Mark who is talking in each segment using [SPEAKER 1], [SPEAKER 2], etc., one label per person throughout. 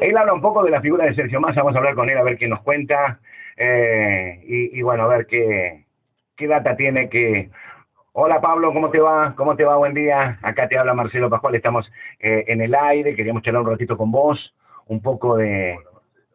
[SPEAKER 1] Él habla un poco de la figura de Sergio Massa, vamos a hablar con él a ver qué nos cuenta eh, y, bueno, a ver qué, qué data tiene que... Hola Pablo, ¿cómo te va? ¿Cómo te va? Buen día. Acá te habla Marcelo Pascual, estamos eh, en el aire, queríamos charlar un ratito con vos, un poco de...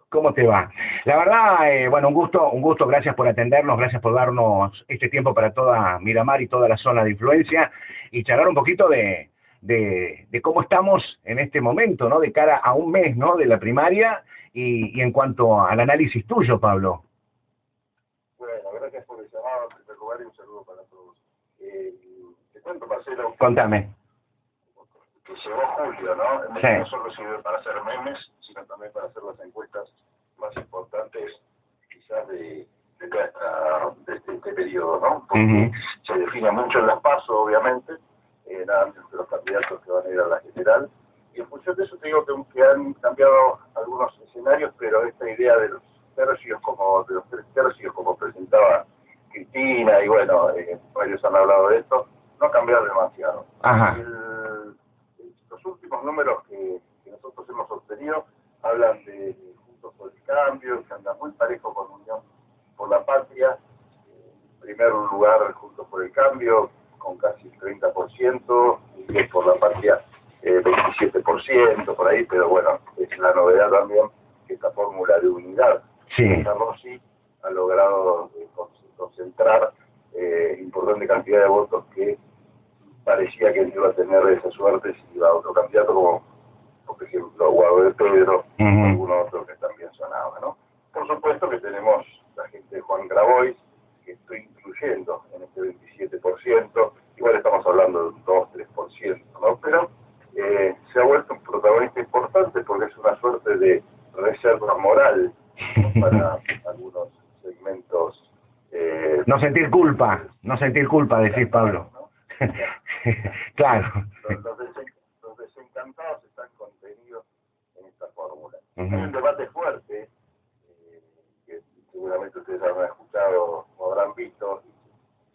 [SPEAKER 1] ¿Cómo te va? La verdad, eh, bueno, un gusto, un gusto, gracias por atendernos, gracias por darnos este tiempo para toda Miramar y toda la zona de influencia y charlar un poquito de, de, de, cómo estamos en este momento, ¿no? De cara a un mes, ¿no? De la primaria y, y en cuanto al análisis tuyo, Pablo.
[SPEAKER 2] Bueno, gracias por el llamado, en primer lugar, y un saludo para todos. Eh, te cuento, Marcelo.
[SPEAKER 1] Contame.
[SPEAKER 2] Que llegó julio, ¿no?
[SPEAKER 1] Sí.
[SPEAKER 2] No solo sirve para hacer memes, sino también para hacer las encuestas más importantes, quizás, de, de, este, este periodo, ¿no? Porque se define mucho en las pasos, obviamente, eh, nada los candidatos que van a ir a la general. Y en función de eso te digo que, que han cambiado algunos escenarios, pero esta idea de los tercios, como de los tres tercios, como presentaba Cristina, y bueno, eh, varios han hablado de esto, no ha cambiado demasiado.
[SPEAKER 1] Ajá.
[SPEAKER 2] El- los últimos números que, que nosotros hemos obtenido hablan de Juntos por el Cambio, que anda muy parejo con Unión por la Patria. En primer lugar, Juntos por el Cambio, con casi el 30%, y por la Patria, eh, 27%, por ahí, pero bueno, es la novedad también que esta fórmula de unidad
[SPEAKER 1] Sí.
[SPEAKER 2] Santa Rossi ha logrado eh, con- concentrar eh, importante cantidad de votos que parecía que no iba a tener esa suerte si iba a otro candidato como por ejemplo Guado de Pedro o
[SPEAKER 1] Ujú.
[SPEAKER 2] alguno otro que también sonaba ¿no? por supuesto que tenemos la gente de Juan Grabois estoy incluyendo en este 27% igual estamos hablando de un 2-3% ¿no? pero eh, se ha vuelto un protagonista importante porque es una suerte de reserva moral ¿no? para algunos segmentos eh,
[SPEAKER 1] No sentir culpa, no sentir culpa, decís Pablo.
[SPEAKER 2] ¿no?
[SPEAKER 1] claro.
[SPEAKER 2] Los, los desen- los desencantados están contenidos en esta fórmula.
[SPEAKER 1] Ujú.
[SPEAKER 2] Hay un debate fuerte, seguramente ustedes habrán escuchado o habrán visto,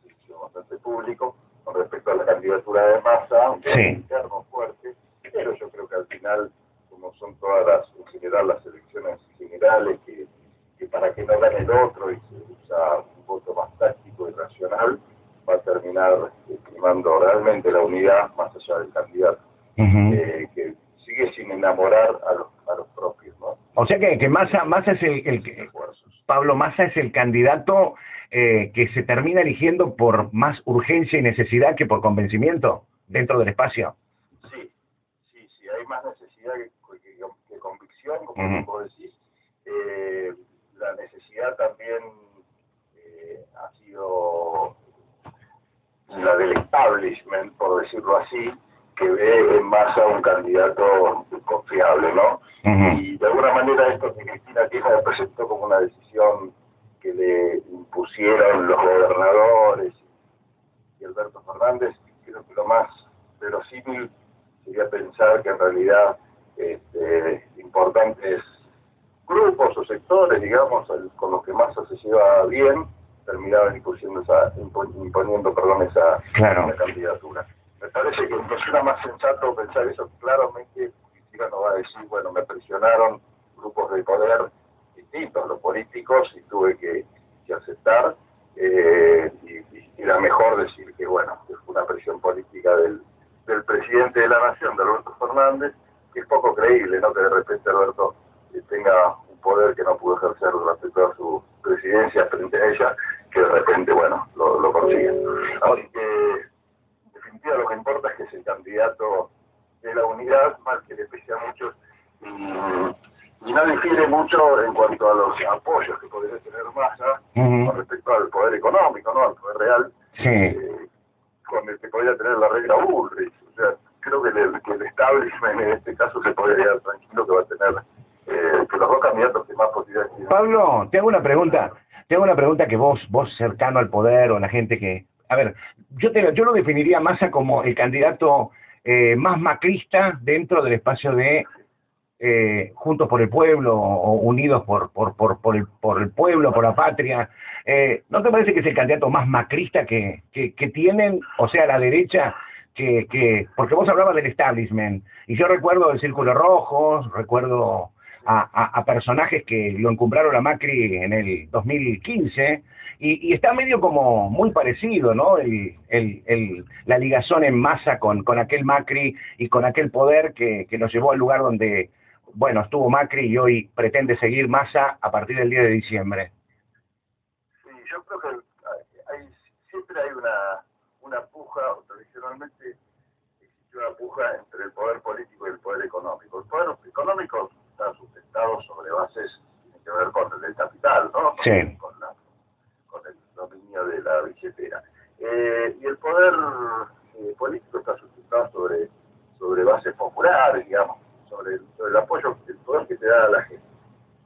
[SPEAKER 2] y se hizo bastante público, con respecto a la candidatura de Massa, un debate
[SPEAKER 1] Sí.
[SPEAKER 2] interno fuerte, pero yo creo que al final, como son todas las, en general, las elecciones generales, que, que para que no gane el otro y se usa un voto más táctico y racional, va a terminar primando realmente la unidad más allá del candidato, eh, que sigue sin enamorar a los, a los propios, ¿no?
[SPEAKER 1] O sea que, que Massa, Massa es el, el. Pablo Massa es el candidato eh, que se termina eligiendo por más urgencia y necesidad que por convencimiento dentro del espacio.
[SPEAKER 2] Sí, sí, sí, hay más necesidad que, que- que convicción, como vos decís. Eh, la necesidad también eh, ha sido la del establishment, por decirlo así, que ve en masa un candidato confiable, ¿no?
[SPEAKER 1] Ujú.
[SPEAKER 2] Y de alguna manera esto que Cristina Kirchner presentó como una decisión que le impusieron los gobernadores y Alberto Fernández, creo que lo más verosímil sería pensar que en realidad este, importantes grupos o sectores, digamos, con los que Massa se lleva bien, terminaban imponiendo esa, imponiendo, perdón, esa,
[SPEAKER 1] Claro.
[SPEAKER 2] esa candidatura. Me parece que nos suena más sensato pensar eso. Claramente, Cristina no va a decir, bueno, me presionaron grupos de poder distintos, los políticos, y tuve que, que aceptar. eh, y era mejor decir que, bueno, que fue una presión política del, del presidente de la Nación, de Alberto Fernández, que es poco creíble, ¿no? Que de repente Alberto eh, tenga un poder que no pudo ejercer durante toda su presidencia frente a ella, que de repente, bueno, lo, consigue. Así que, en definitiva, lo que importa es que es el candidato de la unidad, mal que le pese a muchos, y, y no difiere mucho en cuanto a los apoyos que podría tener Massa con respecto al poder económico, ¿no? Al poder real,
[SPEAKER 1] Sí.
[SPEAKER 2] eh, con el que podría tener la regla Bullrich. O sea, creo que el, que el establishment en este caso se podría quedar tranquilo que va a tener eh, que los dos candidatos que más posibilidades tienen.
[SPEAKER 1] Pablo, te hago una pregunta. Te hago una pregunta que vos, vos cercano al poder o la gente que... A ver, yo, te, yo lo definiría Massa como el candidato eh, más macrista dentro del espacio de eh, Juntos por el Pueblo o Unidos por, por, por, por, el, por el Pueblo, por la Patria. Eh, ¿No te parece que es el candidato más macrista que, que, tienen, o sea, la derecha, que, que... Porque vos hablabas del establishment, y yo recuerdo el Círculo Rojo, recuerdo a, personajes que lo encumbraron a Macri en el 2015 y, está medio como muy parecido, ¿no? El, el, la ligazón en masa con, con aquel Macri y con aquel poder que, que llevó al lugar donde, bueno, estuvo Macri y hoy pretende seguir masa a partir del 10 de diciembre.
[SPEAKER 2] Sí, yo creo que hay, siempre hay una, una puja, tradicionalmente existe una puja entre el poder político y el poder económico. El poder económico está sustentado sobre bases que tienen que ver con el capital, ¿no?
[SPEAKER 1] Sí.
[SPEAKER 2] Con, la, con el dominio de la billetera. Eh, y el poder eh, político está sustentado sobre, sobre bases populares, digamos, sobre el, sobre el apoyo, el poder que te da a la gente.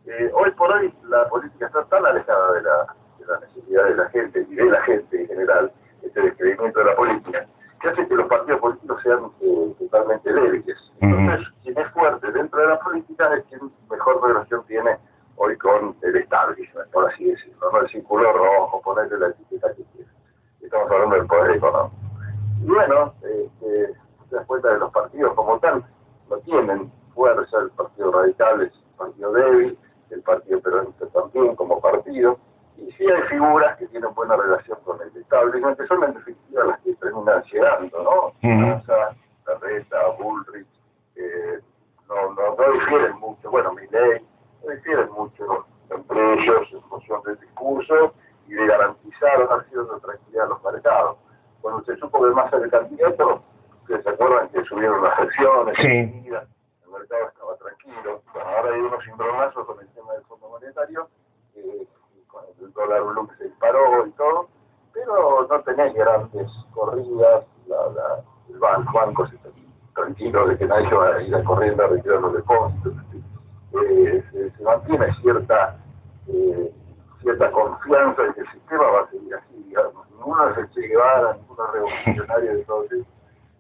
[SPEAKER 2] Eh, hoy por hoy la política está tan alejada de la, de la necesidad de la gente y de la gente en general, este descreimiento de la política, que hace que los partidos políticos sean eh, totalmente débiles. Entonces, quien es fuerte dentro de la política es quien mejor relación tiene hoy con el establishment, por así decirlo, no el círculo rojo, ponerle la etiqueta que quiera. Estamos hablando del poder económico. Y bueno, eh, eh, te das cuenta de los partidos como tal, no tienen fuerza, el Partido Radical es un partido débil, el Partido Peronista también como partido, y sí hay figuras que tienen buena relación con el establishment, que son en definitiva las que terminan llegando, ¿no? Massa, Carreta, Bullrich, eh, no, no, no difieren mucho, bueno, ley no difieren mucho entre ellos en función del discurso y de garantizar una cierta tranquilidad a los mercados. Cuando se supo que era el candidato, se acuerdan que subieron las acciones,
[SPEAKER 1] sí.
[SPEAKER 2] el mercado estaba tranquilo. Bueno, ahora hay unos cimbronazos con el tema del Fondo Monetario, eh, con el dólar blue que se disparó y todo, pero no tenés grandes corridas, la, la, el banco, banco se tranquilo de que nadie va a ir corriendo a retirar los depósitos. Eh, se, se, mantiene cierta eh, cierta confianza de que el sistema va a seguir así, digamos. Ninguno es el Che Guevara, ninguno es revolucionario de todo eso.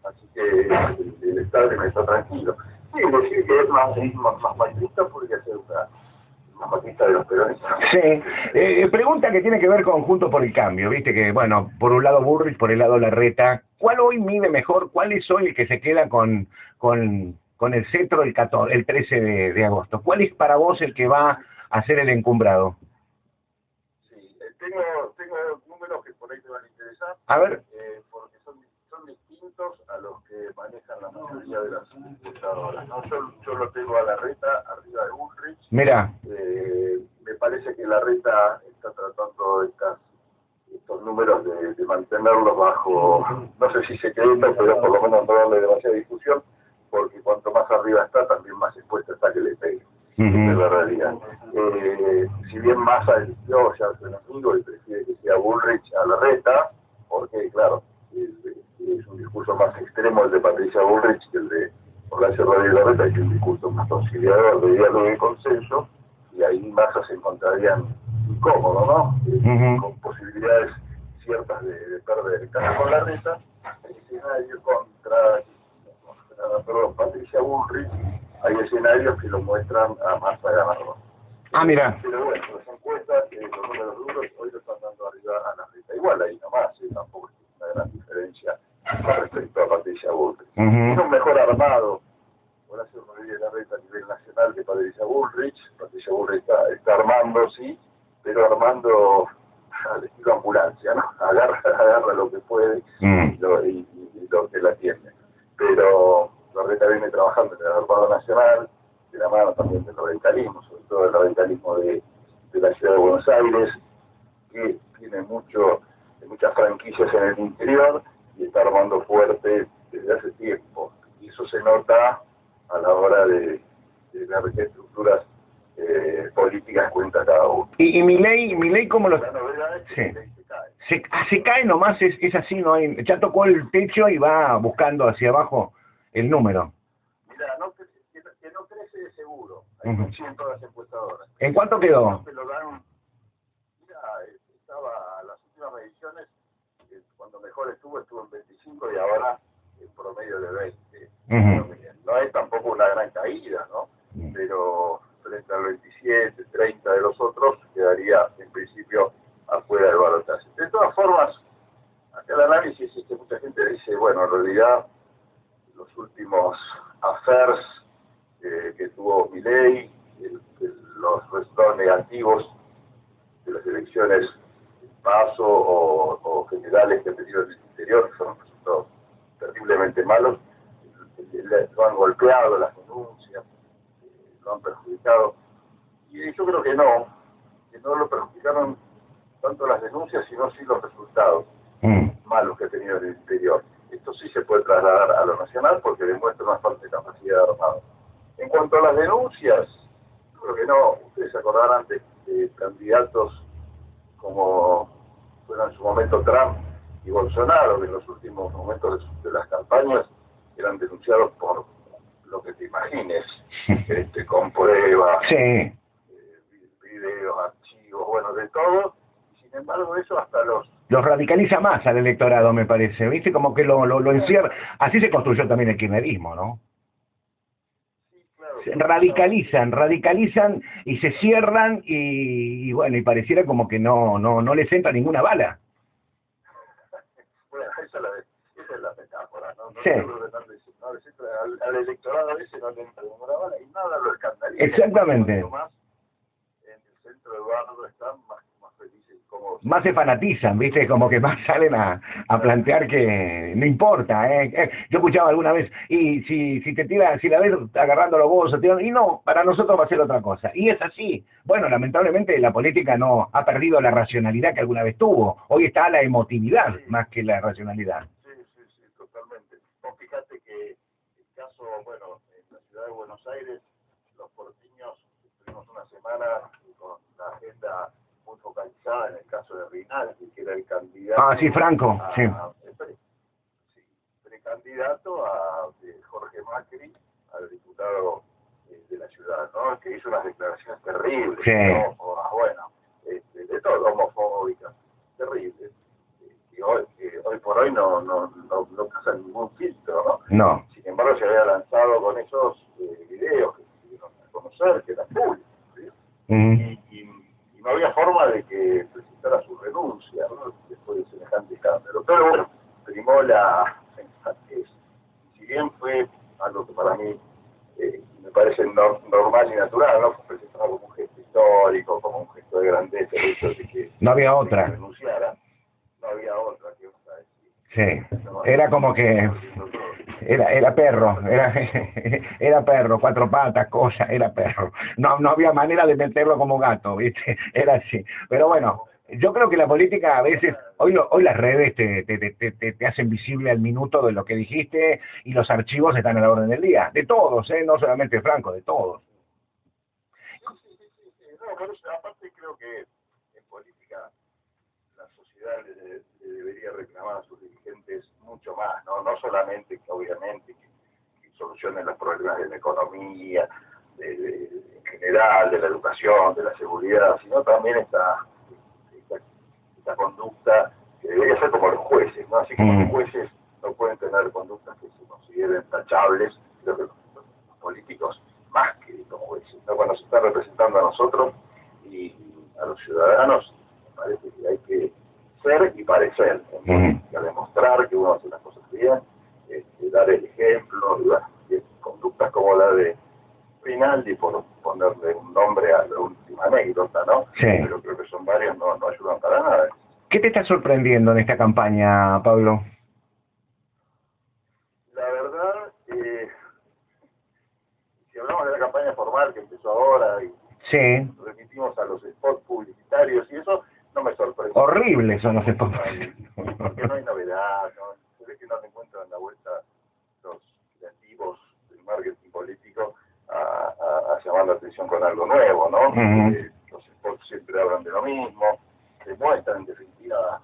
[SPEAKER 2] Así que el, el Estado me está tranquilo. Sí, decir que es más, más, más macrista podría ser una de los peronistas.
[SPEAKER 1] Sí, eh, pregunta que tiene que ver con Juntos por el Cambio, viste que, bueno, por un lado Burris, por el lado Larreta, ¿cuál hoy mide mejor? ¿Cuál es hoy el que se queda con, con, con el cetro el, 14, el 13 de, de agosto? ¿Cuál es para vos el que va a ser el encumbrado?
[SPEAKER 2] Sí, eh, tengo, tengo números que por ahí te van a interesar.
[SPEAKER 1] A ver.
[SPEAKER 2] Eh, porque son, son distintos a los que manejan la mayoría de las ¿no? Yo, yo lo tengo a la reta arriba de Bullrich.
[SPEAKER 1] Mira.
[SPEAKER 2] Eh, me parece que la reta está tratando estas estos números de, de, mantenerlos bajo, no sé si secreto, pero por lo menos no darle demasiada discusión, porque cuanto más arriba está, también más expuesta está que le pegue. Uh -huh. Es la realidad. Eh, si bien Massa eligió ya y prefiere que sea Bullrich a la reta, porque, claro, es, es, un discurso más extremo el de Patricia Bullrich que el de Horacio Rodríguez Larreta, que es un discurso más conciliador de diálogo y consenso, y ahí Massa se encontrarían incómodo, ¿no? Uh -huh. Con posibilidades ciertas de, de perder. En cambio, con la reta, el escenario contra, contra perdón, Patricia Bullrich, hay escenarios que lo muestran a Massa ganador.
[SPEAKER 1] Ah, mira.
[SPEAKER 2] Pero bueno, las encuestas, eh, los números duros, hoy lo están dando arriba a la reta. Igual ahí nomás, eh, tampoco es una gran diferencia con respecto a Patricia Bullrich. Uh -huh. Tiene un mejor armado Horacio Rodríguez Larreta a nivel nacional que Patricia Bullrich. Patricia Bullrich está, está armando, sí, pero armando al estilo ambulancia, ¿no? Agarra, agarra lo que puede mm. y, lo, y, y, lo que la tiene. Pero Larreta viene trabajando en el armado nacional, de la mano también del radicalismo, sobre todo el radicalismo de, de la ciudad de Buenos Aires, que tiene mucho, muchas franquicias en el interior y está armando fuerte desde hace tiempo. Y eso se nota a la hora de, de ver qué estructuras eh, políticas cuenta cada uno.
[SPEAKER 1] ¿Y, y mi ley, mi ley cómo lo...?
[SPEAKER 2] La novedad es que
[SPEAKER 1] Sí.
[SPEAKER 2] se cae.
[SPEAKER 1] Se, ah, se cae nomás, es, es así, no hay, ya tocó el techo y va buscando hacia abajo el número.
[SPEAKER 2] Mira, no, que, que, no crece de seguro. Hay
[SPEAKER 1] Ujú.
[SPEAKER 2] uh todas las encuestadoras.
[SPEAKER 1] ¿En cuánto quedó?
[SPEAKER 2] Lo dan, mira, eh, estaba las últimas mediciones, eh, cuando mejor estuvo, estuvo en 25 y ahora en promedio de 20.
[SPEAKER 1] Ujú.
[SPEAKER 2] No es tampoco una gran caída, ¿no? Pero frente al 27, 30 de los otros, quedaría en principio afuera del balotaje. De todas formas, acá el análisis es que mucha gente dice, bueno, en realidad los últimos affairs eh, que tuvo Milei, eh, negativos de las elecciones paso o, generales que han tenido en el interior, que son resultados terriblemente malos, lo han golpeado las denuncias, eh, lo han perjudicado. Y yo creo que no, que no lo perjudicaron tanto las denuncias, sino sí los resultados mm. malos que ha tenido en el interior. Esto sí se puede trasladar a lo nacional porque demuestra una falta de capacidad de armado. En cuanto a las denuncias, creo que no, ustedes se acordarán de, candidatos como fueron en su momento Trump y Bolsonaro, que en los últimos momentos de, las campañas eran denunciados por lo que te imagines, este, con pruebas,
[SPEAKER 1] eh,
[SPEAKER 2] videos, archivos, bueno, de todo. Y sin embargo, eso hasta los
[SPEAKER 1] los radicaliza más al electorado, me parece, ¿viste? Como que lo, lo, lo encierra. Así se construyó también el kirchnerismo, ¿no? radicalizan, radicalizan y se cierran y, bueno, y pareciera como que no, no, no les entra ninguna bala.
[SPEAKER 2] Bueno, esa es la, esa es la metáfora, ¿no? no sí. al, al, electorado ese no le entra ninguna bala y nada lo escandaliza.
[SPEAKER 1] Exactamente.
[SPEAKER 2] Más en el centro de barrio están más
[SPEAKER 1] más se fanatizan, ¿viste? Como que más salen a, a plantear que no importa, ¿eh? ¿eh? Yo escuchaba alguna vez, y si, si te tira, si la ves agarrando los vos, y no, para nosotros va a ser otra cosa. Y es así. Bueno, lamentablemente la política no ha perdido la racionalidad que alguna vez tuvo. Hoy está la emotividad más que la racionalidad.
[SPEAKER 2] Sí, sí, sí, totalmente. fíjate que el caso, bueno, en la ciudad de Buenos Aires, los portiños tuvimos una semana con la agenda focalizada en el caso de Rinaldi, que era el candidato.
[SPEAKER 1] Ah, sí, Franco, sí.
[SPEAKER 2] precandidato a Jorge Macri, al diputado eh, de la ciudad, ¿no? Que hizo unas declaraciones terribles,
[SPEAKER 1] sí.
[SPEAKER 2] ¿no? bueno, este, de todo, homofóbicas, terribles. Eh, que hoy, que hoy por hoy no, no, no, no pasa ningún filtro, ¿no?
[SPEAKER 1] No.
[SPEAKER 2] Sin embargo, se había lanzado con esos eh, videos que se dieron a conocer, que eran públicos. ¿sí? No había forma de que presentara su renuncia después de semejante escándalo. Pero bueno, primó la sensatez. Si bien fue algo que para mí eh, me parece normal y natural, ¿no? Fue presentado como un gesto histórico, como un gesto de grandeza, el hecho de que
[SPEAKER 1] no había otra.
[SPEAKER 2] renunciara, no había otra, que?
[SPEAKER 1] Sí, era como que era, era perro, era, era perro, cuatro patas, cosa, era perro. No, no había manera de meterlo como gato, ¿viste? Era así. Pero bueno, yo creo que la política a veces, hoy hoy las redes te, te, te, te, hacen visible al minuto de lo que dijiste y los archivos están a la orden del día, de todos, ¿eh? no solamente Franco, de todos.
[SPEAKER 2] Sí, sí, No, pero aparte creo que en política sociedad le, debería reclamar a sus dirigentes mucho más, no, no solamente que obviamente que, solucionen los problemas de la economía, de, en general, de la educación, de la seguridad, sino también esta, esta, conducta que debería ser como los jueces, ¿no? Así como los mm. jueces no pueden tener conductas que se consideren tachables, creo que los, políticos más que como jueces, ¿no? Cuando se está representando a nosotros y a los ciudadanos, me parece que hay que ser y parecer, a demostrar que uno hace las cosas bien, este, dar el ejemplo, conductas como la de Rinaldi, por ponerle un nombre a la última anécdota, ¿no?
[SPEAKER 1] Sí.
[SPEAKER 2] Pero creo que son varias, no, no ayudan para nada.
[SPEAKER 1] ¿Qué te está sorprendiendo en esta campaña, Pablo?
[SPEAKER 2] La verdad, eh, si hablamos de la campaña formal que empezó ahora y
[SPEAKER 1] sí.
[SPEAKER 2] remitimos a los spots publicitarios y eso, no me sorprende.
[SPEAKER 1] Horribles son los spots.
[SPEAKER 2] Porque no hay novedad, ¿no? se ve que no se encuentran la vuelta los creativos del marketing político a, a, a, llamar la atención con algo nuevo, ¿no? los spots siempre hablan de lo mismo, demuestran en definitiva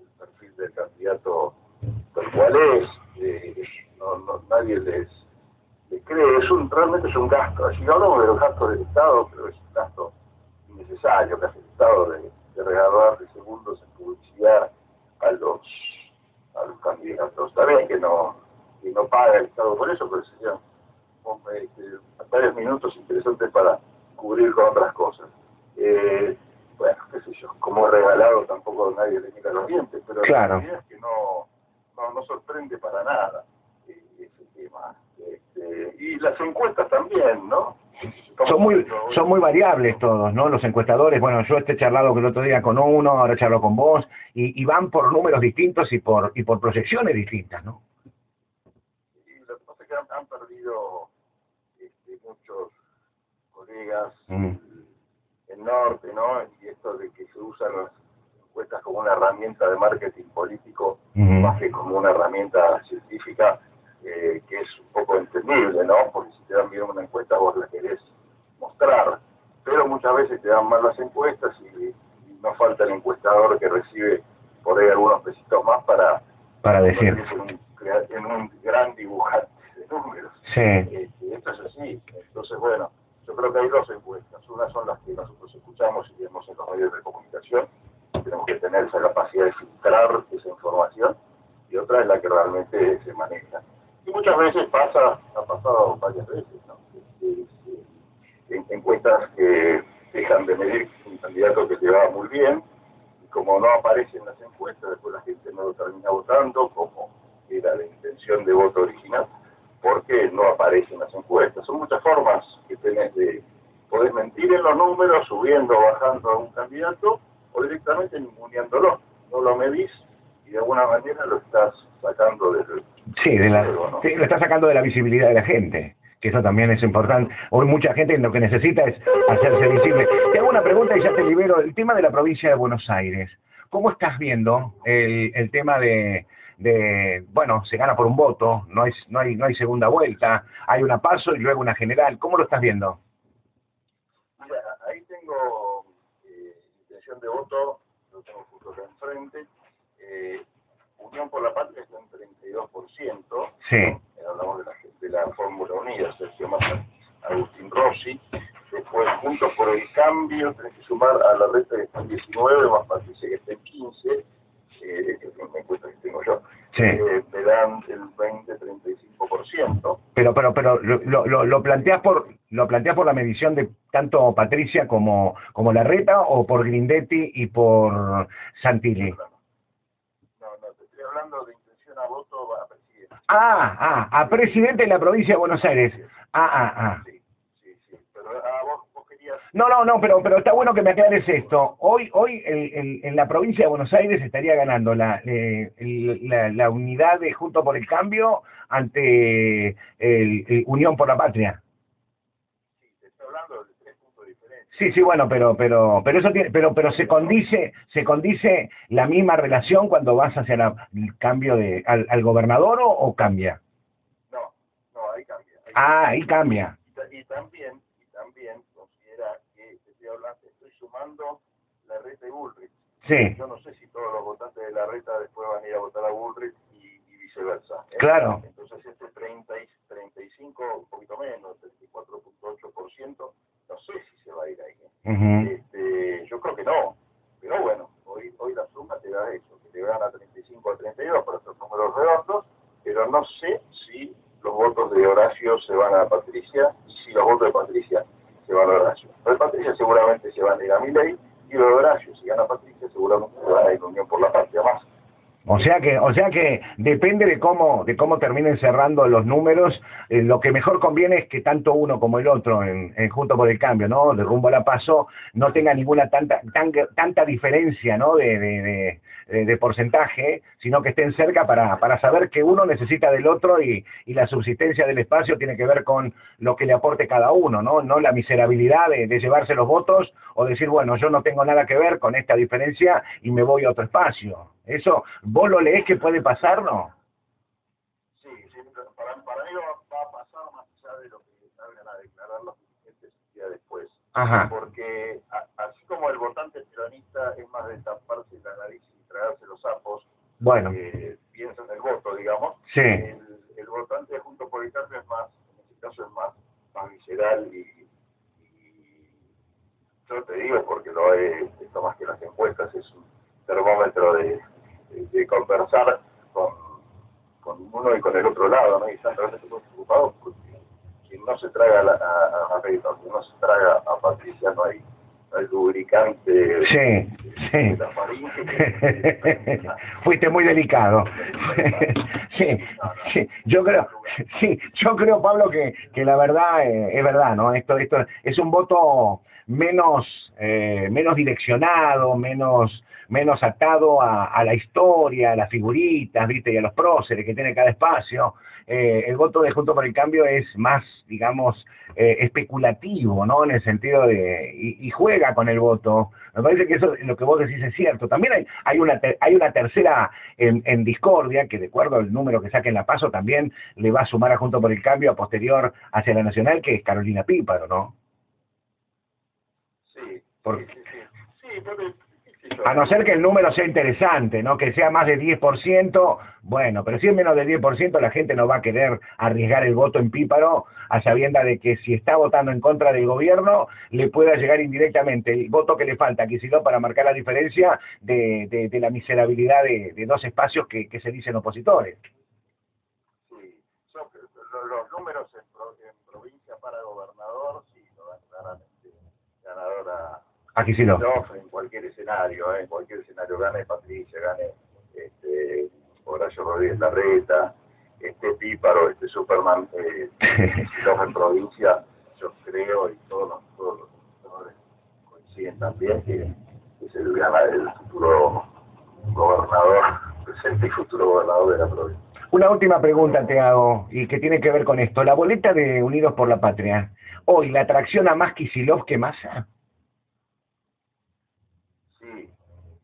[SPEAKER 2] el perfil del candidato tal cual es, eh, no, no, nadie les, les, cree, es un, realmente es un gasto, si hablamos de los gastos del Estado, pero es un gasto innecesario que hace el Estado de de regalar de segundos en publicidad a los a los candidatos. Está bien que no, que no paga el Estado por eso, pero serían este, varios minutos interesantes para cubrir con otras cosas. Eh, bueno, qué sé yo, como regalado tampoco nadie le mira los dientes, pero
[SPEAKER 1] claro.
[SPEAKER 2] la realidad es que no, no, no sorprende para nada eh, ese tema. Este, y las encuestas también, ¿no?
[SPEAKER 1] Son muy son muy variables todos, ¿no? Los encuestadores, bueno, yo este charlado el otro día con uno, ahora charlo con vos, y, y van por números distintos y por y por proyecciones distintas, ¿no?
[SPEAKER 2] Y lo que pasa es que han, han perdido este, muchos colegas
[SPEAKER 1] Mm.
[SPEAKER 2] el norte, ¿no? Y esto de que se usan las encuestas como una herramienta de marketing político más que como una herramienta científica, eh, que es un poco entendible, ¿no? Porque si te dan bien una encuesta vos la querés mostrar, pero muchas veces te dan mal las encuestas y, y no falta el encuestador que recibe por ahí algunos pesitos más para
[SPEAKER 1] Para decir.
[SPEAKER 2] en en un gran dibujante de números.
[SPEAKER 1] Sí.
[SPEAKER 2] Este, esto es así. Entonces, bueno, yo creo que hay dos encuestas. Una son las que nosotros escuchamos y vemos en los medios de comunicación. Tenemos que tener esa capacidad de filtrar esa información. Y otra es la que realmente se maneja. Y muchas veces pasa, ha pasado varias veces, ¿no? En- encuestas que dejan de medir un candidato que va muy bien y como no aparece en las encuestas, después la gente no lo termina votando, como era la intención de voto original, porque no aparece en las encuestas. Son muchas formas que tenés de, podés mentir en los números, subiendo o bajando a un candidato, o directamente ninguneándolo. No lo medís y de alguna manera lo estás sacando del...
[SPEAKER 1] Sí, de la, lo está sacando de la visibilidad de la gente, que eso también es importante. Hoy mucha gente lo que necesita es hacerse visible. Te hago una pregunta y ya te libero. El tema de la provincia de Buenos Aires. ¿Cómo estás viendo el, tema de, bueno, se gana por un voto, no hay, no hay, no hay segunda vuelta, hay una paso y luego una general? ¿Cómo lo estás viendo?
[SPEAKER 2] Mira, ahí tengo eh, intención de voto, lo tengo justo acá enfrente. Eh, Unión por la Patria está en 32%.
[SPEAKER 1] Sí.
[SPEAKER 2] Hablamos de la, de la Fórmula Unida, Sergio Massa, Agustín Rossi. Después, Juntos por el Cambio, tenés que sumar a la reta que está en 19, más Patricia que está en 15, eh, que es una encuesta que tengo yo.
[SPEAKER 1] Sí.
[SPEAKER 2] Eh, me dan el 20-35%.
[SPEAKER 1] Pero, pero, pero lo, lo, lo- lo planteas por lo planteas por la medición de tanto Patricia como como Larreta o por Grindetti y por Santilli.
[SPEAKER 2] No, no, te estoy hablando de intención a voto a presidente.
[SPEAKER 1] Ah, ah, a presidente de la provincia de Buenos Aires. Ah, ah, ah.
[SPEAKER 2] Sí, sí, sí. Pero a vos, vos querías...
[SPEAKER 1] No, no, no, pero pero está bueno que me aclares esto. Hoy hoy el- el- en la provincia de Buenos Aires estaría ganando la eh, el- la, la unidad de Junto por el Cambio ante el, el Unión por la Patria.
[SPEAKER 2] Sí, te estoy hablando de tres puntos diferentes.
[SPEAKER 1] Sí, sí, bueno, pero pero pero eso tiene, pero pero se condice se condice la misma relación cuando vas hacia la- el cambio de al, al gobernador o, o cambia.
[SPEAKER 2] No, no, ahí cambia. ahí
[SPEAKER 1] Ah, ahí cambia.
[SPEAKER 2] Y, ta- y también, y también considera que estoy hablando, estoy sumando la reta de Bullrich.
[SPEAKER 1] Sí,
[SPEAKER 2] Yo no sé si todos los votantes de la reta después van a ir a votar a Bullrich y, y viceversa. ¿eh?
[SPEAKER 1] Claro.
[SPEAKER 2] Entonces este 30 y 35, un poquito menos, 34.8%, no sé si se va a ir ahí.
[SPEAKER 1] ujú.
[SPEAKER 2] Este, yo creo que no, pero bueno, hoy, hoy la suma te da eso, que te gana 35 a 32 por estos números redondos, pero no sé si los votos de Horacio se van a Patricia y si los votos de Patricia se van a Horacio. Los de Patricia seguramente se van a ir a Milei y los de Horacio, si gana Patricia, seguramente se van a ir a Unión por la Patria más.
[SPEAKER 1] O sea que, o sea que depende de cómo, de cómo terminen cerrando los números, eh, lo que mejor conviene es que tanto uno como el otro, en, en junto por el cambio, ¿no? De rumbo a la paso, no tenga ninguna tanta, tan, tanta diferencia, ¿no? De, de porcentaje, sino que estén cerca para, para saber que uno necesita del otro y, y la subsistencia del espacio tiene que ver con lo que le aporte cada uno, ¿no? No la miserabilidad de, de llevarse los votos o decir, bueno, yo no tengo nada que ver con esta diferencia y me voy a otro espacio. Eso, ¿vos lo lees que puede pasar, no?
[SPEAKER 2] Sí, sí, para, para mí va, va a pasar más allá de lo que salgan a declarar los dirigentes día después.
[SPEAKER 1] Ajá.
[SPEAKER 2] porque a- así como el votante peronista es más de taparse la nariz y tragarse los sapos,
[SPEAKER 1] Bueno,
[SPEAKER 2] que piensa en el voto, digamos,
[SPEAKER 1] sí,
[SPEAKER 2] el, el votante junto por el cambio es más, en este caso es más, más visceral y, y yo te digo porque lo he, esto más que las encuestas es un termómetro de, de, conversar con, con uno y con el otro lado, ¿no? Y están realmente muy preocupados porque quien no se traga a, la- a, a quien no se traga a Patricia, no hay, no hay lubricante
[SPEAKER 1] sí,
[SPEAKER 2] de
[SPEAKER 1] sí.
[SPEAKER 2] la.
[SPEAKER 1] Fuiste muy delicado. sí, sí, yo creo, Sí, yo creo, Pablo, que, que la verdad eh, es verdad, ¿no? Esto, esto es un voto menos, eh, menos direccionado, menos, menos atado a, la historia, a las figuritas, ¿viste? Y a los próceres que tiene cada espacio. Eh, el voto de Junto por el Cambio es más, digamos, eh, especulativo, ¿no? En el sentido de, y, y, juega con el voto. Me parece que eso, lo que vos decís es cierto. También hay, hay, una, hay una tercera en, en discordia, que de acuerdo al número que saque en la paso, también le va a sumar a Junto por el Cambio a posterior hacia la Nacional, que es Carolina Píparo, ¿no?
[SPEAKER 2] Sí, porque,
[SPEAKER 1] A no ser que el número sea interesante, ¿no? Que sea más de 10%, bueno, pero si es menos de 10%, la gente no va a querer arriesgar el voto en píparo a sabienda de que si está votando en contra del gobierno, le pueda llegar indirectamente el voto que le falta a Kicillof para marcar la diferencia de, de, de la miserabilidad de, de dos espacios que, que se dicen opositores.
[SPEAKER 2] Sí, que los números en, pro- en provincia para gobernador, sí, lo dan claramente ganadora
[SPEAKER 1] A Kicillof.
[SPEAKER 2] Kicillof en cualquier escenario, ¿eh? en cualquier escenario, gane Patricia, gane este, Horacio Rodríguez Larreta, este Píparo, este Superman, eh, en provincia, yo creo, y todos los, todos los gobernadores coinciden también, que, es el, gana- el futuro gobernador, presente y futuro gobernador de la provincia.
[SPEAKER 1] Una última pregunta te hago, y que tiene que ver con esto. La boleta de Unidos por la Patria, hoy, ¿la atracciona más Kicillof que Massa?
[SPEAKER 2] Sí,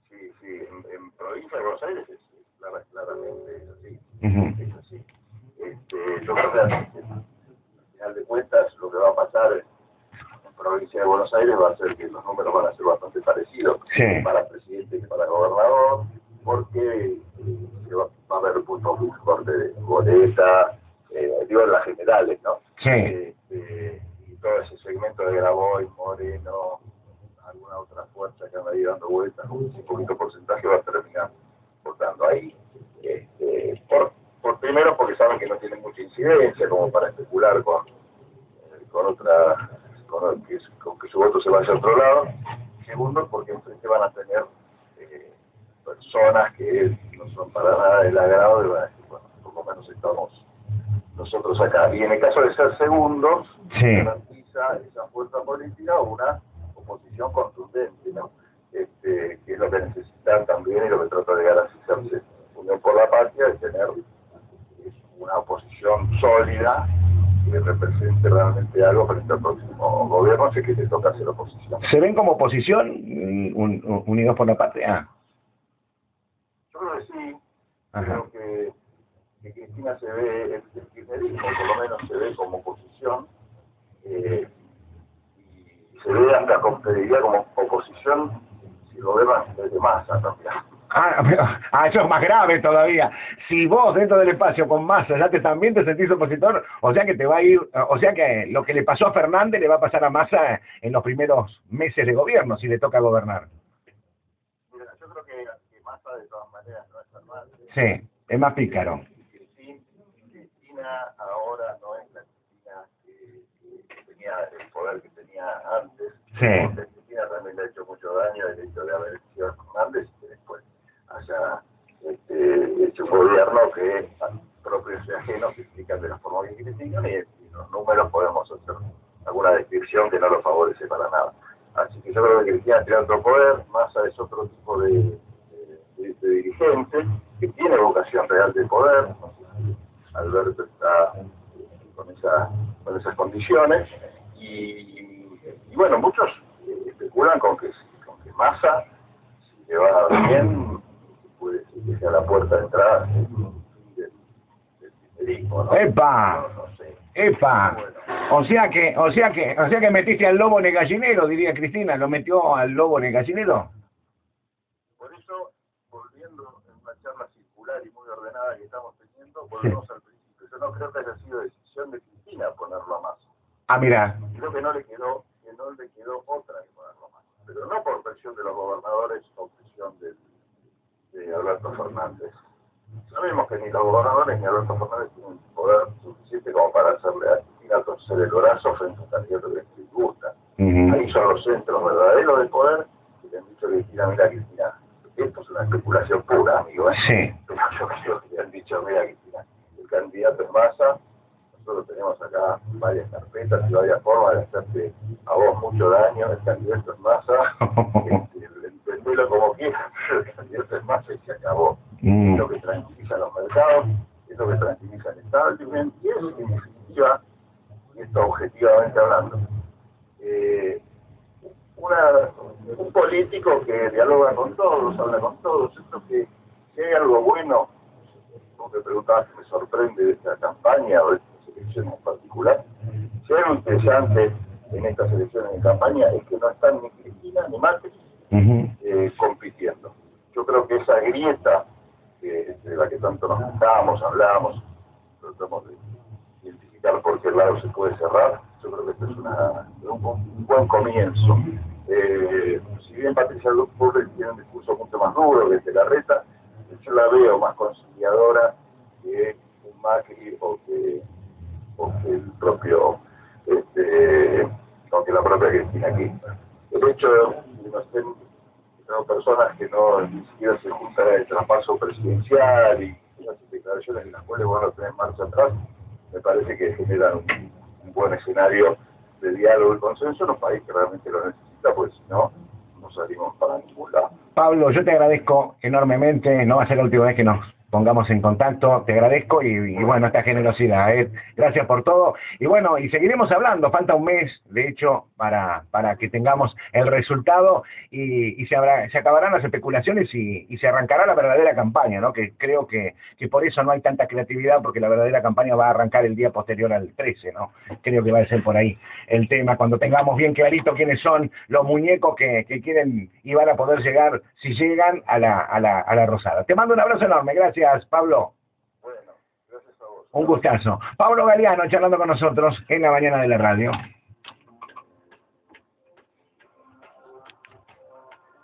[SPEAKER 2] sí, sí. En, en provincia de Buenos Aires es, es clara- claramente es así. Es así. Este, yo creo que al final de cuentas lo que va a pasar en, en provincia de Buenos Aires va a ser que los números van a ser bastante parecidos
[SPEAKER 1] Sí.
[SPEAKER 2] para presidente que para gobernador, porque eh, va, va a haber puntos muy fuertes de boleta, eh, digo en las generales, ¿no?
[SPEAKER 1] Sí.
[SPEAKER 2] Este, y todo ese segmento de Graboy, Moreno, alguna otra fuerza que anda ahí dando vueltas, un poquito porcentaje va a terminar votando ahí. Este, por, por primero porque saben que no tienen mucha incidencia como para especular con, eh, con otra, con, que, con que su voto se vaya a otro lado. Segundo porque enfrente van a tener eh, personas que no son para nada del agrado y van a decir, bueno, por lo menos estamos nosotros acá. Y en el caso de ser segundos,
[SPEAKER 1] Sí.
[SPEAKER 2] garantiza esa fuerza política una oposición contundente, ¿no? Este, que es lo que necesitan también y lo que trata de garantizarse Unión por la Patria, es tener una oposición sólida que represente realmente algo frente al próximo gobierno, así que te toca hacer oposición.
[SPEAKER 1] ¿Se ven como oposición mm, un- un- Unidos por la Patria?
[SPEAKER 2] Yo creo que sí,
[SPEAKER 1] Ajá.
[SPEAKER 2] creo que, que Cristina se ve, el, el kirchnerismo por lo menos se ve como oposición, eh, se ve hasta, como, te diría, como oposición si lo vemos desde masa también.
[SPEAKER 1] Ah, pero- ah, eso es más grave todavía. Si vos dentro del espacio con masa ya te también te sentís opositor, o sea que te va a ir, o sea que lo que le pasó a Fernández le va a pasar a Massa en los primeros meses de gobierno si le toca gobernar.
[SPEAKER 2] Mira, yo creo que, que masa de todas maneras no es Fernández.
[SPEAKER 1] Sí, es más pícaro.
[SPEAKER 2] Cristina, Cristina ahora no es la Cristina que, que tenía el poder que tenía antes.
[SPEAKER 1] Sí.
[SPEAKER 2] Cristina también le ha hecho mucho daño el hecho de haber sido Fernández y que después haya este, hecho un gobierno que propios y ajenos explican de la forma que critican y, los números podemos hacer alguna descripción que no lo favorece para nada. Así que yo creo que Cristina tiene otro poder, Massa es otro tipo de, de, de dirigente que tiene vocación real de poder. No sé si Alberto está con, esa, con esas condiciones. Y, y bueno, muchos especulan con que, con que Massa, si le va bien, puede ser que sea la puerta de entrada del, kirchnerismo, ¿no?
[SPEAKER 1] ¡Epa!
[SPEAKER 2] No, no sé.
[SPEAKER 1] ¡Epa!
[SPEAKER 2] Bueno.
[SPEAKER 1] O sea que, o sea que, o sea que metiste al lobo en el gallinero, diría Cristina, ¿lo metió al lobo en el gallinero?
[SPEAKER 2] Por eso, volviendo en una charla circular y muy ordenada que estamos teniendo, volvemos al principio. Yo no creo que haya sido decisión de Cristina ponerlo a Massa.
[SPEAKER 1] Ah, mira.
[SPEAKER 2] Creo que no le quedó, no le quedó otra a. Pero no por presión de los gobernadores o presión del, de Alberto Fernández. Sabemos que ni los gobernadores ni Alberto Fernández tienen poder suficiente como para hacerle a Cristina torcer el brazo frente a un candidato que les gusta.
[SPEAKER 1] Ujú.
[SPEAKER 2] Ahí son los centros verdaderos de poder que le han dicho a Cristina, mira Cristina, esto es una especulación pura, amigo. ¿eh?
[SPEAKER 1] Sí.
[SPEAKER 2] Pero yo creo que le han dicho, mira Cristina, el candidato es Massa, tenemos acá varias carpetas y varias formas de hacerte a vos mucho daño, el candidato en masa, este, entendelo como quieras, pero el candidato en masa y se acabó. Mm. Es lo que tranquiliza los mercados, es lo que tranquiliza el establishment y es en definitiva, y esto objetivamente hablando, eh, una, un político que dialoga con todos, habla con todos, esto que si hay algo bueno, como te preguntabas que me sorprende de esta campaña o de esta elección en particular, si hay algo interesante en estas elecciones de campaña es que no están ni Cristina ni Macri eh, compitiendo. Yo creo que esa grieta de la que tanto nos juntábamos, hablábamos, tratamos de identificar por qué lado se puede cerrar, yo creo que este es una, un, buen comienzo. Eh, si bien Patricia Bullrich tiene un discurso mucho más duro desde la reta, yo la veo más conciliadora que un Macri o que, o que el propio, este, la propia Cristina aquí. El hecho de no personas que no ni siquiera se juntan el traspaso presidencial y esas declaraciones en las cuales van a tener marcha atrás, me parece que generan un, un buen escenario de diálogo y consenso en un país que realmente lo necesita, pues si no, no salimos para ningún lado.
[SPEAKER 1] Pablo, yo te agradezco enormemente, no va a ser la última vez que nos pongamos en contacto. Te agradezco y, bueno, esta generosidad. ¿eh? Gracias por todo. Y bueno, y seguiremos hablando. Falta un mes, de hecho, para, para que tengamos el resultado y, se, habrá, se acabarán las especulaciones y, se arrancará la verdadera campaña, ¿no? Que creo que, que por eso no hay tanta creatividad, porque la verdadera campaña va a arrancar el día posterior al 13, ¿no? Creo que va a ser por ahí el tema, cuando tengamos bien clarito quiénes son los muñecos que, que quieren y van a poder llegar, si llegan, a la, a la, a la Rosada. Te mando un abrazo enorme. Gracias. Pablo.
[SPEAKER 2] Bueno, gracias a vos.
[SPEAKER 1] Un gustazo. Pablo Galeano charlando con nosotros en la mañana de la radio.